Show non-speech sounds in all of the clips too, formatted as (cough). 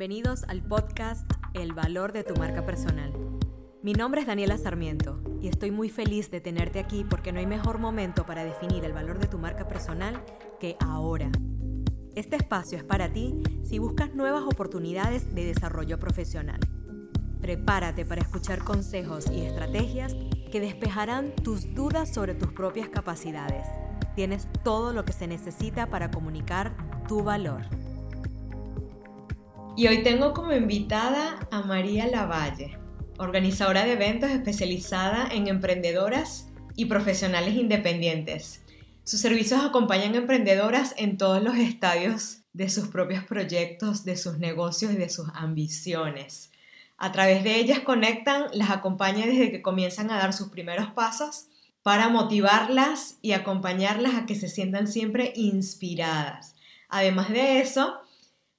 Bienvenidos al podcast El valor de tu marca personal. Mi nombre es Daniela Sarmiento y estoy muy feliz de tenerte aquí porque no hay mejor momento para definir el valor de tu marca personal que ahora. Este espacio es para ti si buscas nuevas oportunidades de desarrollo profesional. Prepárate para escuchar consejos y estrategias que despejarán tus dudas sobre tus propias capacidades. Tienes todo lo que se necesita para comunicar tu valor. Y hoy tengo como invitada a María Lavalle, organizadora de eventos especializada en emprendedoras y profesionales independientes. Sus servicios acompañan a emprendedoras en todos los estadios de sus propios proyectos, de sus negocios y de sus ambiciones. A través de ellas conectan, las acompaña desde que comienzan a dar sus primeros pasos para motivarlas y acompañarlas a que se sientan siempre inspiradas. Además de eso,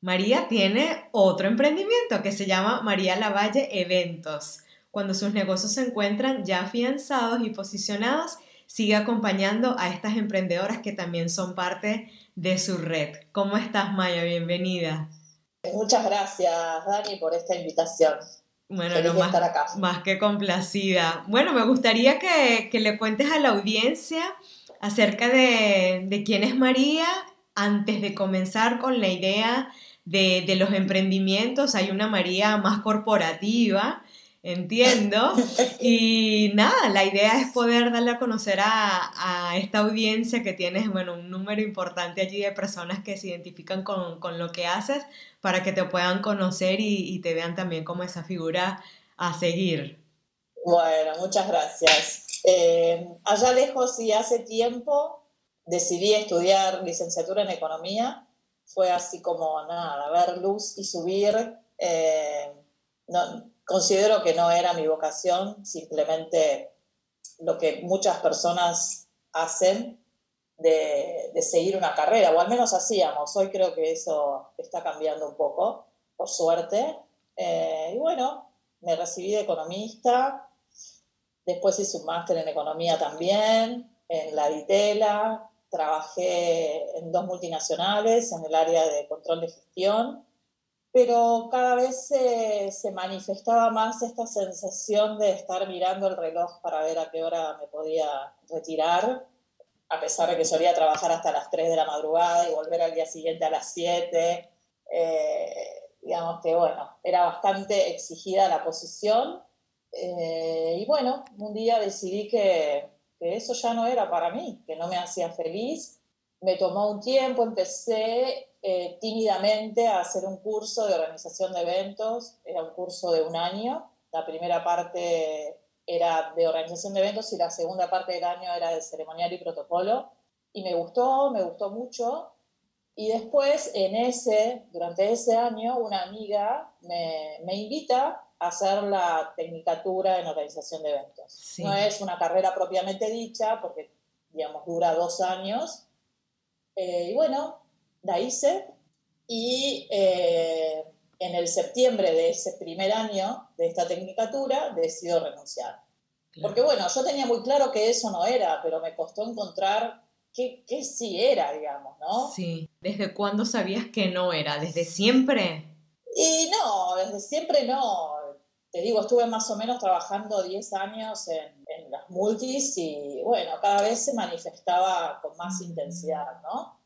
María tiene otro emprendimiento que se llama María Lavalle Eventos. Cuando sus negocios se encuentran ya afianzados y posicionados, sigue acompañando a estas emprendedoras que también son parte de su red. ¿Cómo estás, Maya? Bienvenida. Muchas gracias, Dani, por esta invitación. Bueno, no, más, más, que complacida. Bueno, me gustaría que, le cuentes a la audiencia acerca de, de quién es María antes de comenzar con la idea de, los emprendimientos, hay una María más corporativa, entiendo. (laughs) Y nada, la idea es poder darle a conocer a, esta audiencia que tienes, bueno, un número importante allí de personas que se identifican con, lo que haces para que te puedan conocer y, te vean también como esa figura a seguir. Bueno, muchas gracias. Eh, allá lejos y hace tiempo decidí estudiar licenciatura en economía fue así como nada, ver luz y subir. Eh, no, considero que no era mi vocación, simplemente lo que muchas personas hacen de, seguir una carrera, o al menos hacíamos. Hoy creo que eso está cambiando un poco, por suerte. Eh, y bueno, me recibí de economista, después hice un máster en economía también, en la Ditela, trabajé en dos multinacionales en el área de control de gestión, pero cada vez se, manifestaba más esta sensación de estar mirando el reloj para ver a qué hora me podía retirar, a pesar de que solía trabajar hasta las 3 de la madrugada y volver al día siguiente a las 7. Eh, digamos que, bueno, era bastante exigida la posición. Eh, y bueno, un día decidí que, que eso ya no era para mí, que no me hacía feliz. Me tomó un tiempo, empecé eh, tímidamente a hacer un curso de organización de eventos, era un curso de un año. La primera parte era de organización de eventos y la segunda parte del año era de ceremonial y protocolo. Y me gustó, me gustó mucho. Y después, en ese, durante ese año, una amiga me, me invita hacer la tecnicatura en organización de eventos. No es una carrera propiamente dicha, porque, digamos, dura dos años. Eh, y bueno, la hice y eh, en el septiembre de ese primer año de esta tecnicatura decido renunciar. Porque bueno, yo tenía muy claro que eso no era, pero me costó encontrar qué, qué sí era, digamos, ¿no? Sí. ¿Desde cuándo sabías que no era? ¿Desde siempre? Y no, desde siempre no te digo, estuve más o menos trabajando 10 años en, las multis y bueno, cada vez se manifestaba con más intensidad, ¿no?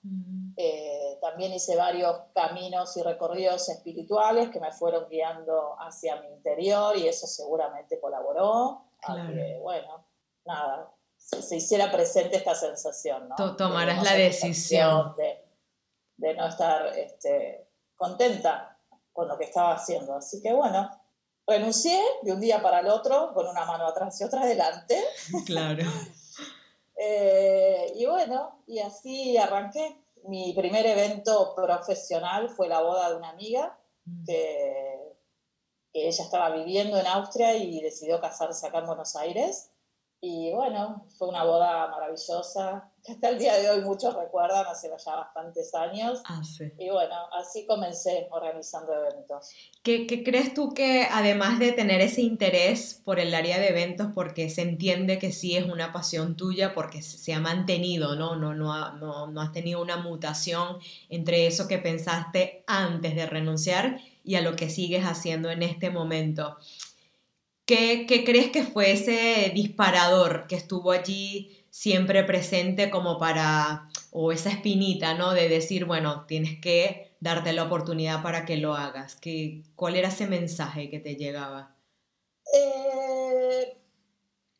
Eh, también hice varios caminos y recorridos espirituales que me fueron guiando hacia mi interior y eso seguramente colaboró. Claro. bueno, nada, se, hiciera presente esta sensación, ¿no? Tomarás la decisión. De, de no estar este, contenta con lo que estaba haciendo. Así que bueno, renuncié de un día para el otro, con una mano atrás y otra adelante. (laughs) Claro. Eh, y bueno, y así arranqué. Mi primer evento profesional fue la boda de una amiga mm. que, que ella estaba viviendo en Austria y decidió casarse acá en Buenos Aires. Y bueno, fue una boda maravillosa, que hasta el día de hoy muchos recuerdan, hace ya bastantes años. Ah, sí. Y bueno, así comencé organizando eventos. ¿Qué, ¿Qué, crees tú que además de tener ese interés por el área de eventos, porque se entiende que sí es una pasión tuya, porque se ha mantenido, ¿no? No, no, no, no has tenido una mutación entre eso que pensaste antes de renunciar y a lo que sigues haciendo en este momento. ¿Qué, ¿Qué, crees que fue ese disparador que estuvo allí siempre presente como para, o esa espinita, ¿no? De decir, bueno, tienes que darte la oportunidad para que lo hagas. ¿Qué, ¿Cuál era ese mensaje que te llegaba? Eh,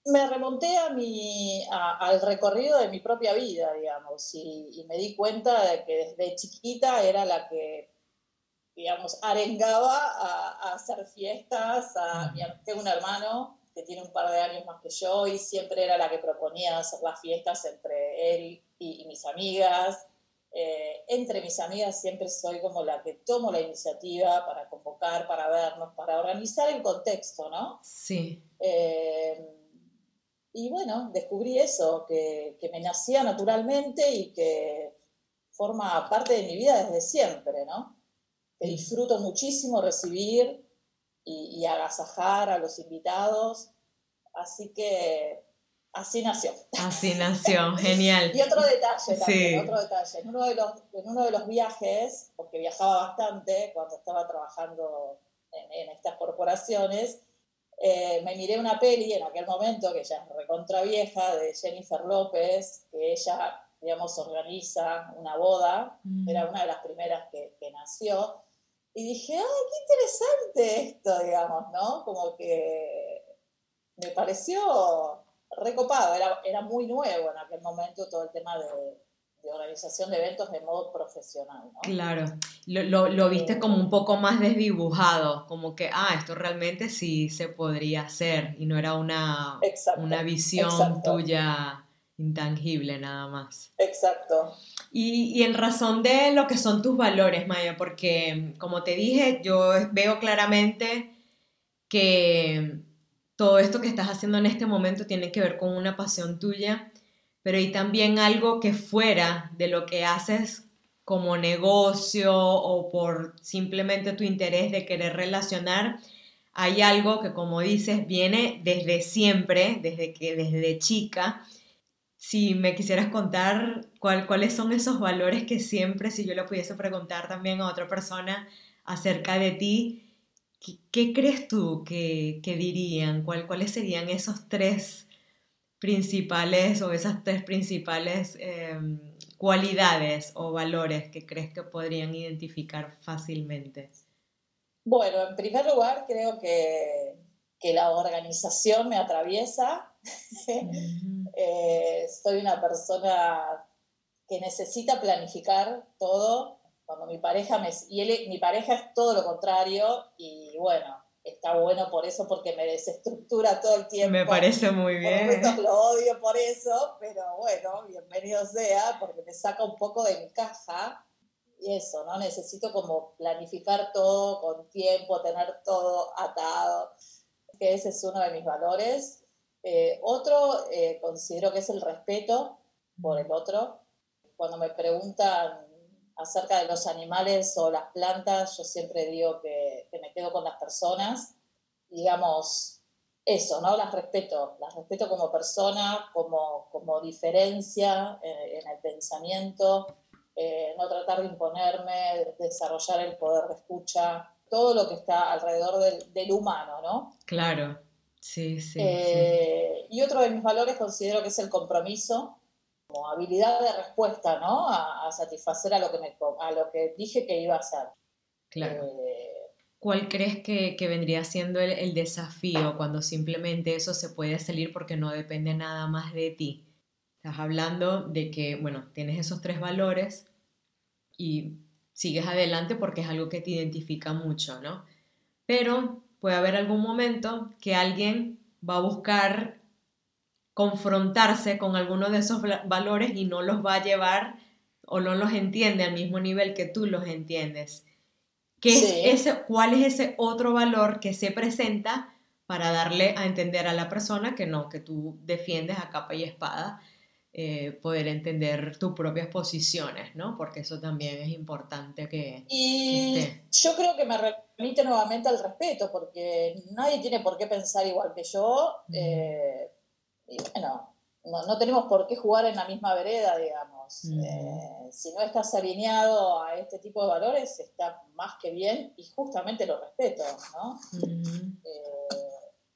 me remonté a mi, al recorrido de mi propia vida, digamos, y, me di cuenta de que desde chiquita era la que digamos, arengaba a, hacer fiestas. A, tengo un hermano que tiene un par de años más que yo y siempre era la que proponía hacer las fiestas entre él y, mis amigas. Eh, entre mis amigas siempre soy como la que tomo la iniciativa para convocar, para vernos, para organizar el contexto, ¿no? Sí. Eh, y bueno, descubrí eso, que, que, me nacía naturalmente y que forma parte de mi vida desde siempre, ¿no? Disfruto muchísimo recibir y, agasajar a los invitados. Así que así nació. Así nació, (laughs) genial. y otro detalle también, otro detalle. En uno, de los, en uno de los viajes, porque viajaba bastante cuando estaba trabajando en, estas corporaciones, eh, me miré una peli en aquel momento, que ya es recontra vieja, de Jennifer López, que ella, digamos, organiza una boda, mm. era una de las primeras que, que nació, y dije, ¡ay, qué interesante esto, digamos, ¿no? Como que me pareció recopado, era, era muy nuevo en aquel momento todo el tema de, organización de eventos de modo profesional, ¿no? Claro, lo, lo, viste eh, como un poco más desdibujado, como que, ah, esto realmente sí se podría hacer y no era una, una visión tuya intangible nada más. Exacto. Y, en razón de lo que son tus valores, Maya, porque como te dije, yo veo claramente que todo esto que estás haciendo en este momento tiene que ver con una pasión tuya, pero hay también algo que fuera de lo que haces como negocio o por simplemente tu interés de querer relacionar, hay algo que como dices viene desde siempre, desde que desde chica si me quisieras contar cuáles son esos valores que siempre, si yo le pudiese preguntar también a otra persona acerca de ti, ¿qué, crees tú que, dirían? ¿Cuáles serían esos tres principales o esas tres principales em, cualidades o valores que crees que podrían identificar fácilmente? Bueno, en primer lugar creo que, que la organización me atraviesa. (laughs) Eh, soy una persona que necesita planificar todo. Cuando mi pareja me... Y mi pareja es todo lo contrario y bueno, está bueno por eso porque me desestructura todo el tiempo. Me parece muy bien. lo odio por eso, pero bueno, bienvenido sea porque me saca un poco de mi caja. Y eso, ¿no? Necesito como planificar todo con tiempo, tener todo atado, que ese es uno de mis valores. Eh, otro, eh, considero que es el respeto por el otro. Cuando me preguntan acerca de los animales o las plantas, yo siempre digo que, me quedo con las personas. Digamos, eso, ¿no? Las respeto, las respeto como persona, como, como diferencia eh, en el pensamiento, no tratar de imponerme, desarrollar el poder de escucha, todo lo que está alrededor del, del humano, ¿no? Claro. Sí, sí, eh, Y otro de mis valores considero que es el compromiso, como habilidad de respuesta, ¿no? A, satisfacer a lo, que me, a lo que dije que iba a hacer. Claro. Eh, ¿Cuál crees que, vendría siendo el, desafío cuando simplemente eso se puede salir porque no depende nada más de ti? Estás hablando de que, bueno, tienes esos tres valores y sigues adelante porque es algo que te identifica mucho, ¿no? Pero puede haber algún momento que alguien va a buscar confrontarse con alguno de esos valores y no los va a llevar o no los entiende al mismo nivel que tú los entiendes. ¿Qué es ese, ¿Cuál es ese otro valor que se presenta para darle a entender a la persona que no, que tú defiendes a capa y espada eh, poder entender tus propias posiciones, ¿no? Porque eso también es importante que, y Yo creo que me remite nuevamente al respeto, porque nadie tiene por qué pensar igual que yo. Eh, y bueno, no, tenemos por qué jugar en la misma vereda, digamos. Eh, si no estás alineado a este tipo de valores, está más que bien y justamente lo respeto, ¿no? Eh,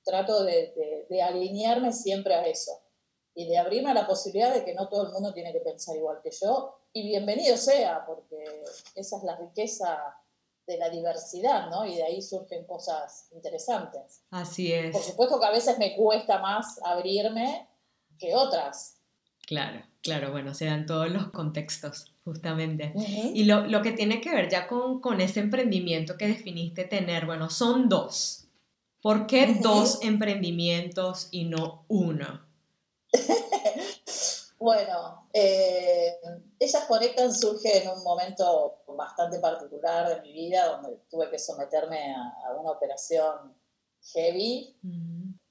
trato de, alinearme siempre a eso y de abrirme a la posibilidad de que no todo el mundo tiene que pensar igual que yo y bienvenido sea, porque esa es la riqueza de la diversidad, ¿no? Y de ahí surgen cosas interesantes. Así es. Por supuesto que a veces me cuesta más abrirme que otras. Claro, claro, bueno, se dan todos los contextos, justamente. Y lo, que tiene que ver ya con, con, ese emprendimiento que definiste tener, bueno, son dos. ¿Por qué dos emprendimientos y no uno? (laughs) bueno, eh, ellas conectan surge en un momento bastante particular de mi vida, donde tuve que someterme a, una operación heavy.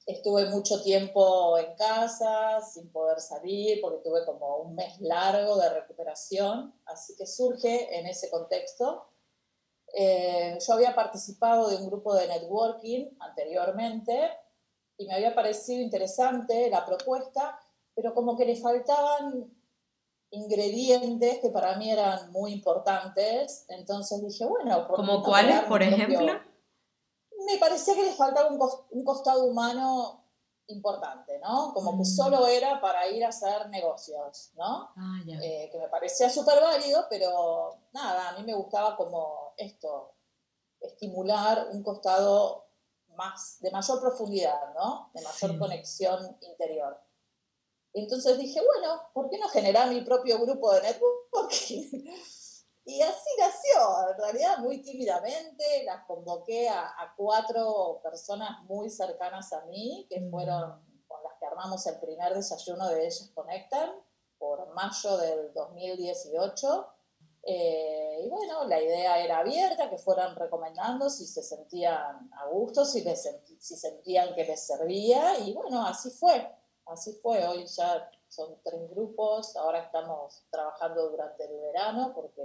Estuve mucho tiempo en casa sin poder salir porque tuve como un mes largo de recuperación, así que surge en ese contexto. Eh, yo había participado de un grupo de networking anteriormente y me había parecido interesante la propuesta, pero como que le faltaban ingredientes que para mí eran muy importantes, entonces dije, bueno, ¿como cuáles, por ejemplo? me parecía que les faltaba un, costado humano importante, ¿no? Como que mm. solo era para ir a hacer negocios, ¿no? Ah, eh, que me parecía súper válido, pero nada, a mí me gustaba como esto, estimular un costado más, de mayor profundidad, ¿no? De mayor conexión interior. Entonces dije, bueno, ¿por qué no generar mi propio grupo de networking? (laughs) Y así nació, en realidad muy tímidamente, las convoqué a, cuatro personas muy cercanas a mí, que mm. fueron con las que armamos el primer desayuno de Ellas Conectan, por mayo del 2018. Eh, y bueno, la idea era abierta, que fueran recomendando si se sentían a gusto, si, les si sentían que les servía, y bueno, así fue, así fue. Hoy ya son tres grupos, ahora estamos trabajando durante el verano porque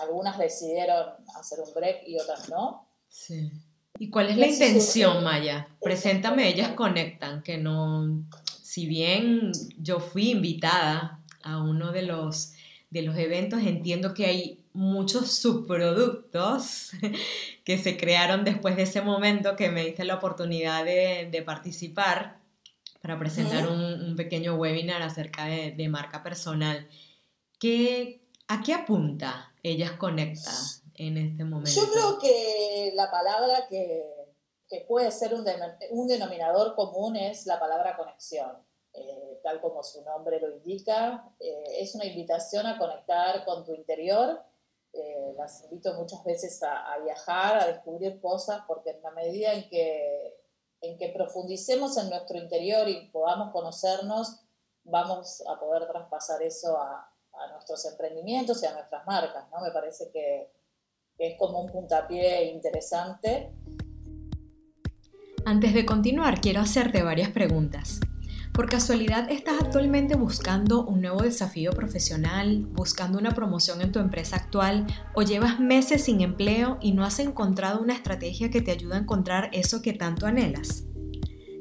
algunas decidieron hacer un break y otras no. Sí. ¿Y cuál es la intención, Maya? Preséntame, ellas conectan, que no, si bien yo fui invitada a uno de los, de los eventos, entiendo que hay muchos subproductos (laughs) que se crearon después de ese momento que me diste la oportunidad de, participar para presentar un, pequeño webinar acerca de, de marca personal. ¿Qué, ¿A qué apunta ellas conectan en este momento? Yo creo que la palabra que, puede ser un, denominador común es la palabra conexión. Eh, tal como su nombre lo indica, eh, es una invitación a conectar con tu interior. Eh, las invito muchas veces a, viajar, a descubrir cosas, porque en la medida en que, en que profundicemos en nuestro interior y podamos conocernos, vamos a poder traspasar eso a, a nuestros emprendimientos y a nuestras marcas, ¿no? Me parece que, es como un puntapié interesante. Antes de continuar, quiero hacerte varias preguntas. ¿Por casualidad estás actualmente buscando un nuevo desafío profesional, buscando una promoción en tu empresa actual o llevas meses sin empleo y no has encontrado una estrategia que te ayude a encontrar eso que tanto anhelas?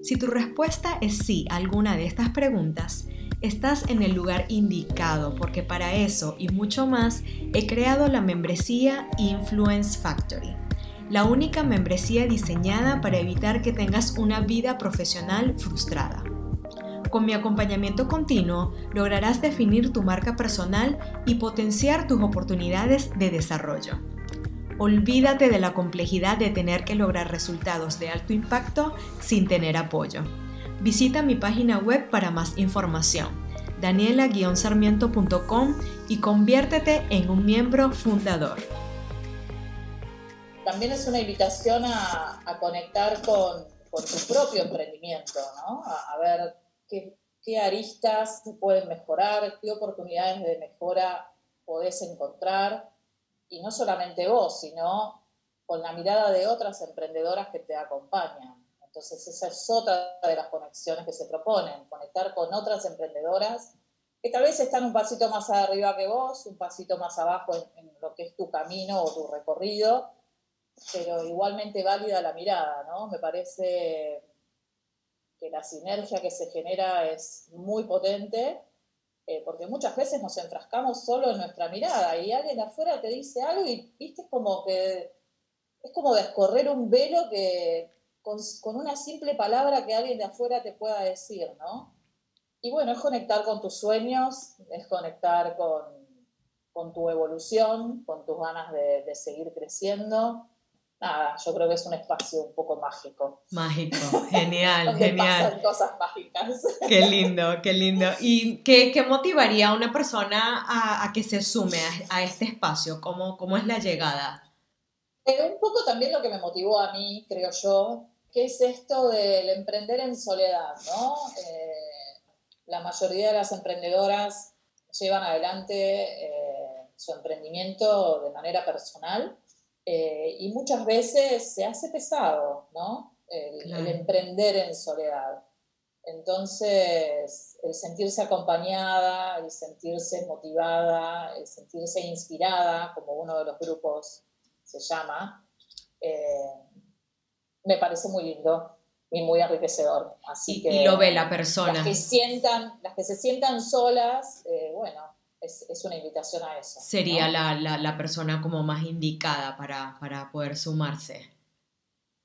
Si tu respuesta es sí a alguna de estas preguntas, estás en el lugar indicado porque para eso y mucho más he creado la membresía Influence Factory, la única membresía diseñada para evitar que tengas una vida profesional frustrada. Con mi acompañamiento continuo lograrás definir tu marca personal y potenciar tus oportunidades de desarrollo. Olvídate de la complejidad de tener que lograr resultados de alto impacto sin tener apoyo. Visita mi página web para más información, daniela-sarmiento.com y conviértete en un miembro fundador. También es una invitación a, conectar con, tu propio emprendimiento, ¿no? a, ver qué, qué aristas se pueden mejorar, qué oportunidades de mejora podés encontrar, y no solamente vos, sino con la mirada de otras emprendedoras que te acompañan. Entonces esa es otra de las conexiones que se proponen, conectar con otras emprendedoras que tal vez están un pasito más arriba que vos, un pasito más abajo en, lo que es tu camino o tu recorrido, pero igualmente válida la mirada, ¿no? Me parece la sinergia que se genera es muy potente, eh, porque muchas veces nos enfrascamos solo en nuestra mirada y alguien de afuera te dice algo y viste como que es como descorrer un velo que con, con, una simple palabra que alguien de afuera te pueda decir, ¿no? Y bueno, es conectar con tus sueños, es conectar con, con tu evolución, con tus ganas de, de seguir creciendo nada, yo creo que es un espacio un poco mágico. Mágico, (laughs) genial, genial. Pasan cosas mágicas. Qué lindo, qué lindo. ¿Y qué, qué motivaría a una persona a, a que se sume a, a, este espacio? ¿Cómo, ¿Cómo es la llegada? Eh, un poco también lo que me motivó a mí, creo yo, que es esto del emprender en soledad, ¿no? Eh, la mayoría de las emprendedoras llevan adelante eh, su emprendimiento de manera personal eh, y muchas veces se hace pesado, ¿no? El, emprender en soledad. Entonces, el sentirse acompañada, el sentirse motivada, el sentirse inspirada, como uno de los grupos se llama, eh, me parece muy lindo y muy enriquecedor. Así y, que, y lo ve la persona. Las que, sientan, las que se sientan solas, eh, bueno, es, una invitación a eso. Sería la, la, persona como más indicada para, para poder sumarse.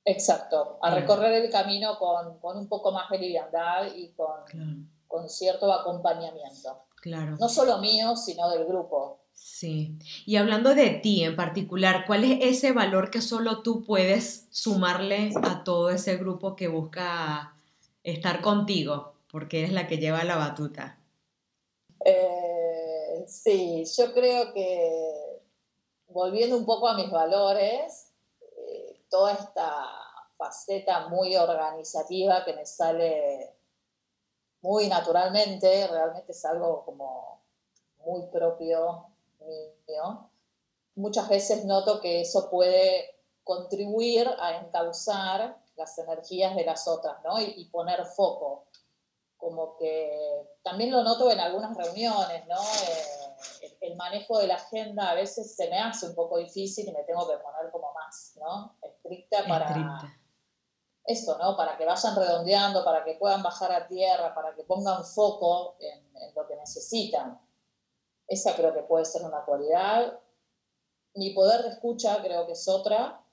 Exacto, a recorrer el camino con, con, un poco más de liviandad y con, con cierto acompañamiento. Claro. No solo mío, sino del grupo. Sí. Y hablando de ti en particular, ¿cuál es ese valor que solo tú puedes sumarle a todo ese grupo que busca estar contigo? Porque eres la que lleva la batuta. Eh, Sí, yo creo que volviendo un poco a mis valores, eh, toda esta faceta muy organizativa que me sale muy naturalmente, realmente es algo como muy propio mío. Muchas veces noto que eso puede contribuir a encauzar las energías de las otras, ¿no? Y, y poner foco como que también lo noto en algunas reuniones, ¿no? Eh, el, manejo de la agenda a veces se me hace un poco difícil y me tengo que poner como más, ¿no? Estricta para... Eso, ¿no? Para que vayan redondeando, para que puedan bajar a tierra, para que pongan foco en, en lo que necesitan. Esa creo que puede ser una cualidad. Mi poder de escucha creo que es otra,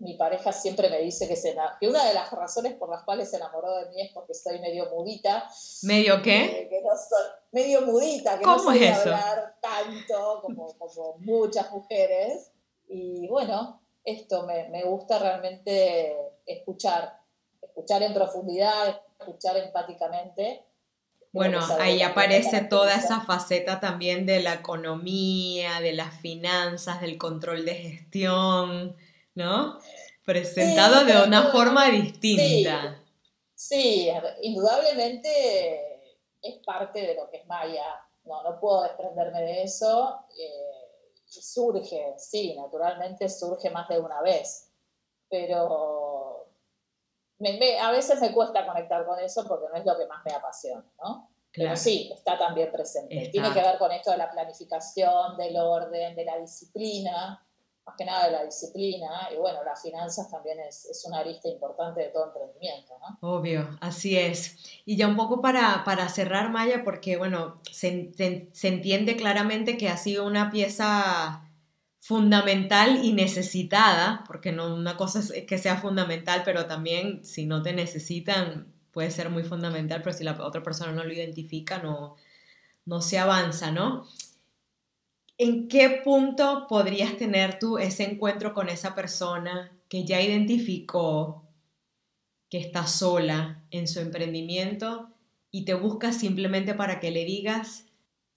mi pareja siempre me dice que, se, que una de las razones por las cuales se enamoró de mí es porque estoy medio mudita. ¿Medio qué? Eh, que no soy, medio mudita, que no soy hablar tanto como, como, muchas mujeres. Y bueno, esto me, me gusta realmente escuchar, escuchar en profundidad, escuchar empáticamente. Bueno, ahí aparece toda esa faceta también de la economía, de las finanzas, del control de gestión ¿no? Presentado de una forma distinta. Sí, indudablemente es parte de lo que es Maya. No, no puedo desprenderme de eso. Eh, surge, sí, naturalmente surge más de una vez. Pero a veces me cuesta conectar con eso porque no es lo que más me apasiona, ¿no? Pero sí, está también presente. Tiene que ver con esto de la planificación, del orden, de la disciplina más que nada de la disciplina, y bueno, las finanzas también es, es una arista importante de todo emprendimiento, ¿no? Obvio, así es. Y ya un poco para, para cerrar, Maya, porque bueno, se, se, entiende claramente que ha sido una pieza fundamental y necesitada, porque no una cosa es que sea fundamental, pero también si no te necesitan puede ser muy fundamental, pero si la otra persona no lo identifica, no, no se avanza, ¿no? ¿En qué punto podrías tener tú ese encuentro con esa persona que ya identificó que está sola en su emprendimiento y te busca simplemente para que le digas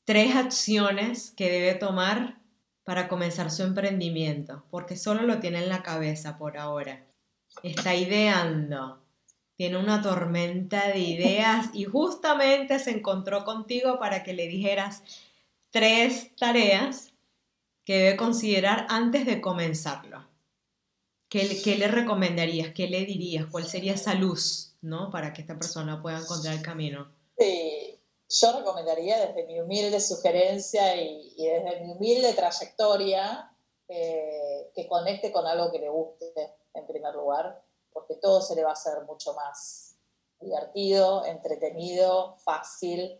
tres acciones que debe tomar para comenzar su emprendimiento? Porque solo lo tiene en la cabeza por ahora. Está ideando, tiene una tormenta de ideas y justamente se encontró contigo para que le dijeras, tres tareas que debe considerar antes de comenzarlo. ¿Qué, ¿Qué, le recomendarías? ¿Qué le dirías? ¿Cuál sería esa luz ¿no? para que esta persona pueda encontrar el camino? Sí, yo recomendaría desde mi humilde sugerencia y, desde mi humilde trayectoria eh, que conecte con algo que le guste en primer lugar, porque todo se le va a hacer mucho más divertido, entretenido, fácil.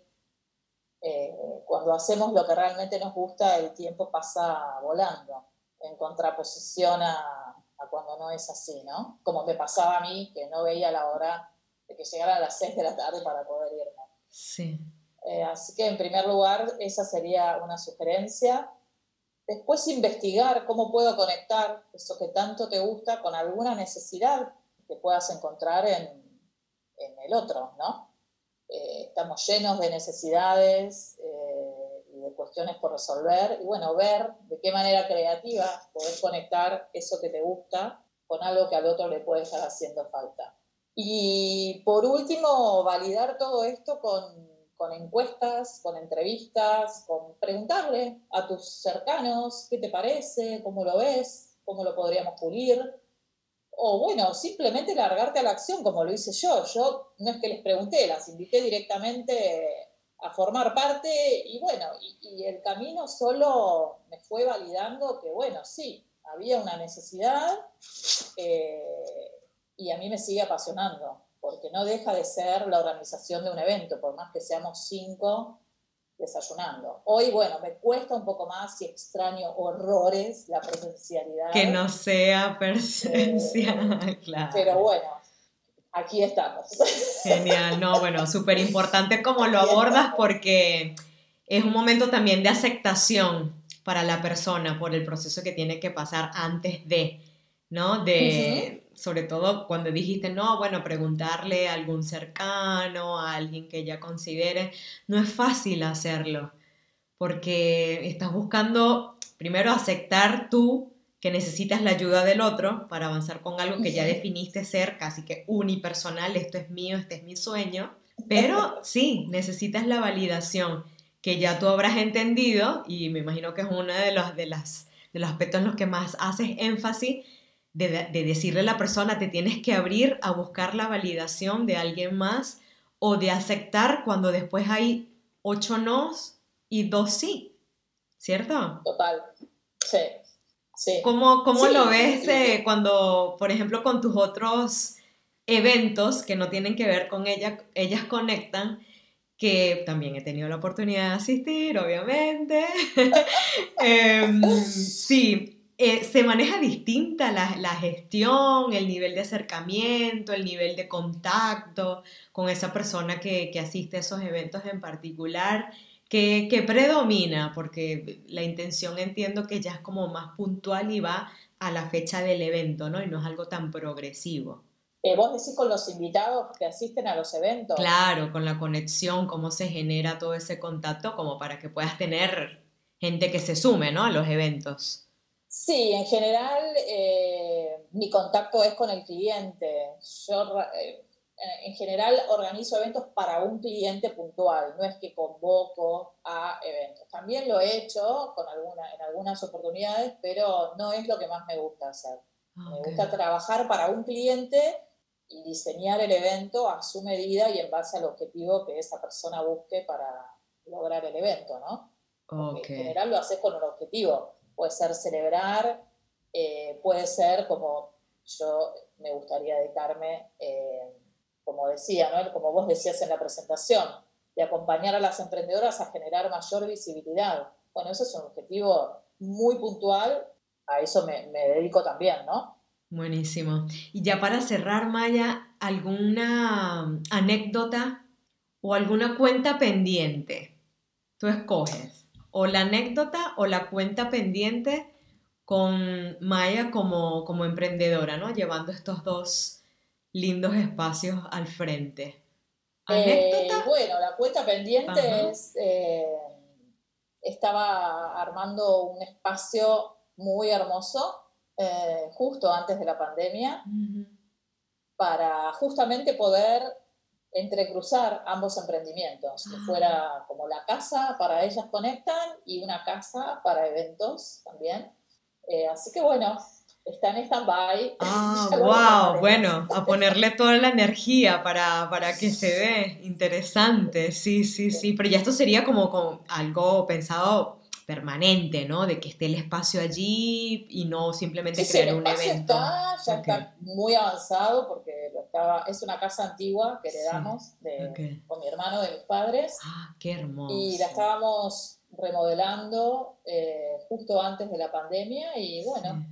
Eh, cuando hacemos lo que realmente nos gusta, el tiempo pasa volando, en contraposición a, a cuando no es así, ¿no? Como me pasaba a mí, que no veía la hora de que llegara a las 6 de la tarde para poder irme. Sí. Eh, así que en primer lugar, esa sería una sugerencia. Después investigar cómo puedo conectar eso que tanto te gusta con alguna necesidad que puedas encontrar en, en el otro, ¿no? Eh, estamos llenos de necesidades eh, y de cuestiones por resolver y bueno, ver de qué manera creativa poder conectar eso que te gusta con algo que al otro le puede estar haciendo falta. Y por último, validar todo esto con, con encuestas, con entrevistas, con preguntarle a tus cercanos qué te parece, cómo lo ves, cómo lo podríamos pulir o bueno, simplemente largarte a la acción como lo hice yo. Yo no es que les pregunté, las invité directamente a formar parte y bueno, y, el camino solo me fue validando que bueno, sí, había una necesidad eh, y a mí me sigue apasionando, porque no deja de ser la organización de un evento, por más que seamos cinco desayunando. Hoy, bueno, me cuesta un poco más y extraño horrores la presencialidad. Que no sea presencial, eh, (laughs) claro. Pero bueno, aquí estamos. Genial, no, bueno, súper importante cómo lo abordas porque es un momento también de aceptación para la persona por el proceso que tiene que pasar antes de, ¿no? De, sobre todo cuando dijiste, no, bueno, preguntarle a algún cercano, a alguien que ya considere, no es fácil hacerlo, porque estás buscando primero aceptar tú que necesitas la ayuda del otro para avanzar con algo que ya definiste ser casi que unipersonal, esto es mío, este es mi sueño, pero (laughs) sí, necesitas la validación que ya tú habrás entendido y me imagino que es uno de los, de las, de los aspectos en los que más haces énfasis, de, decirle a la persona, te tienes que abrir a buscar la validación de alguien más o de aceptar cuando después hay ocho nos y dos sí, ¿cierto? Total, sí. sí. ¿Cómo, cómo lo ves eh, cuando, por ejemplo, con tus otros eventos que no tienen que ver con ella, ellas conectan? que también he tenido la oportunidad de asistir, obviamente. (laughs) Em, sí, eh, se maneja distinta la, la, gestión, el nivel de acercamiento, el nivel de contacto con esa persona que, que asiste a esos eventos en particular, que, que, predomina, porque la intención entiendo que ya es como más puntual y va a la fecha del evento, ¿no? Y no es algo tan progresivo. Eh, vos decís con los invitados que asisten a los eventos. Claro, con la conexión, cómo se genera todo ese contacto, como para que puedas tener gente que se sume, ¿no? A los eventos. Sí, en general eh, mi contacto es con el cliente. Yo eh, en general organizo eventos para un cliente puntual, no es que convoco a eventos. También lo he hecho con alguna, en algunas oportunidades, pero no es lo que más me gusta hacer. Ah, me gusta trabajar para un cliente y diseñar el evento a su medida y en base al objetivo que esa persona busque para lograr el evento, ¿no? En general lo haces con un objetivo puede ser celebrar, eh, puede ser como yo me gustaría dedicarme, eh, como decía, ¿no? como vos decías en la presentación, de acompañar a las emprendedoras a generar mayor visibilidad. Bueno, eso es un objetivo muy puntual, a eso me, me dedico también, ¿no? Buenísimo. Y ya para cerrar, Maya, ¿alguna anécdota o alguna cuenta pendiente? Tú escoges o la anécdota o la cuenta pendiente con Maya como, como emprendedora, ¿no? Llevando estos dos lindos espacios al frente. Eh, bueno, la cuenta pendiente es, eh, estaba armando un espacio muy hermoso eh, justo antes de la pandemia para justamente poder entrecruzar ambos emprendimientos, que ah. fuera como la casa para ellas conectan y una casa para eventos también. Eh, así que bueno, está en stand-by. Ah, (laughs) wow, bueno, a (laughs) ponerle toda la energía para, para que se ve interesante, sí, sí, sí, pero ya esto sería como, como algo pensado permanente, ¿no? De que esté el espacio allí y no simplemente crear un evento. Está, ya está muy avanzado porque lo estaba, es una casa antigua que heredamos de, con mi hermano de mis padres. Ah, qué hermoso. Y la estábamos remodelando eh, justo antes de la pandemia y bueno,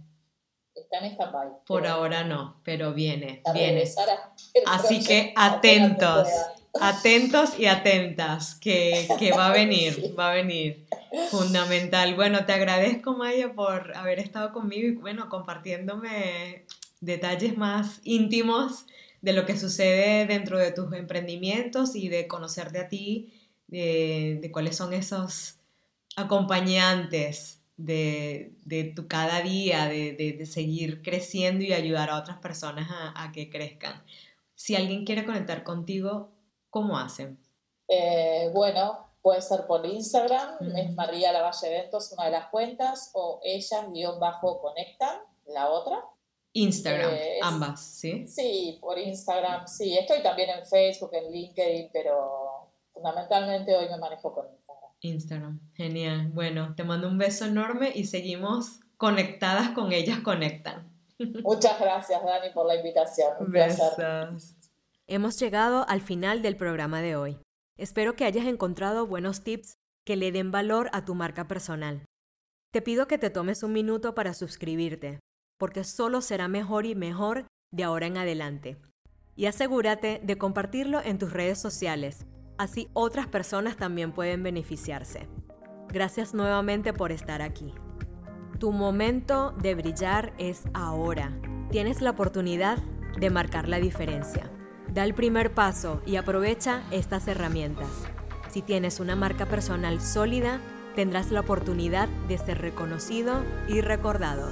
está en stand-by. Por ahora no, pero viene, viene. Así que atentos, atentos y atentas, que, que va a (laughs) venir, va a venir. Fundamental. Bueno, te agradezco, Maya, por haber estado conmigo y bueno, compartiéndome detalles más íntimos de lo que sucede dentro de tus emprendimientos y de conocerte a ti, de, de cuáles son esos acompañantes de, de tu cada día, de, de, seguir creciendo y ayudar a otras personas a, a, que crezcan. Si alguien quiere conectar contigo, ¿cómo hacen? Eh, bueno, puede ser por Instagram, es María Lavalle Eventos, una de las cuentas, o ellas-conectan, la otra. Instagram, eh, ambas, ¿sí? Sí, por Instagram, sí. Estoy también en Facebook, en LinkedIn, pero fundamentalmente hoy me manejo con Instagram. Genial. Bueno, te mando un beso enorme y seguimos conectadas con ellas conectan. Muchas gracias, Dani, por la invitación. Un Besos. Hemos llegado al final del programa de hoy. Espero que hayas encontrado buenos tips que le den valor a tu marca personal. Te pido que te tomes un minuto para suscribirte, porque solo será mejor y mejor de ahora en adelante. Y asegúrate de compartirlo en tus redes sociales Así otras personas también pueden beneficiarse. Gracias nuevamente por estar aquí. Tu momento de brillar es ahora. Tienes la oportunidad de marcar la diferencia. Da el primer paso y aprovecha estas herramientas. Si tienes una marca personal sólida, tendrás la oportunidad de ser reconocido y recordado.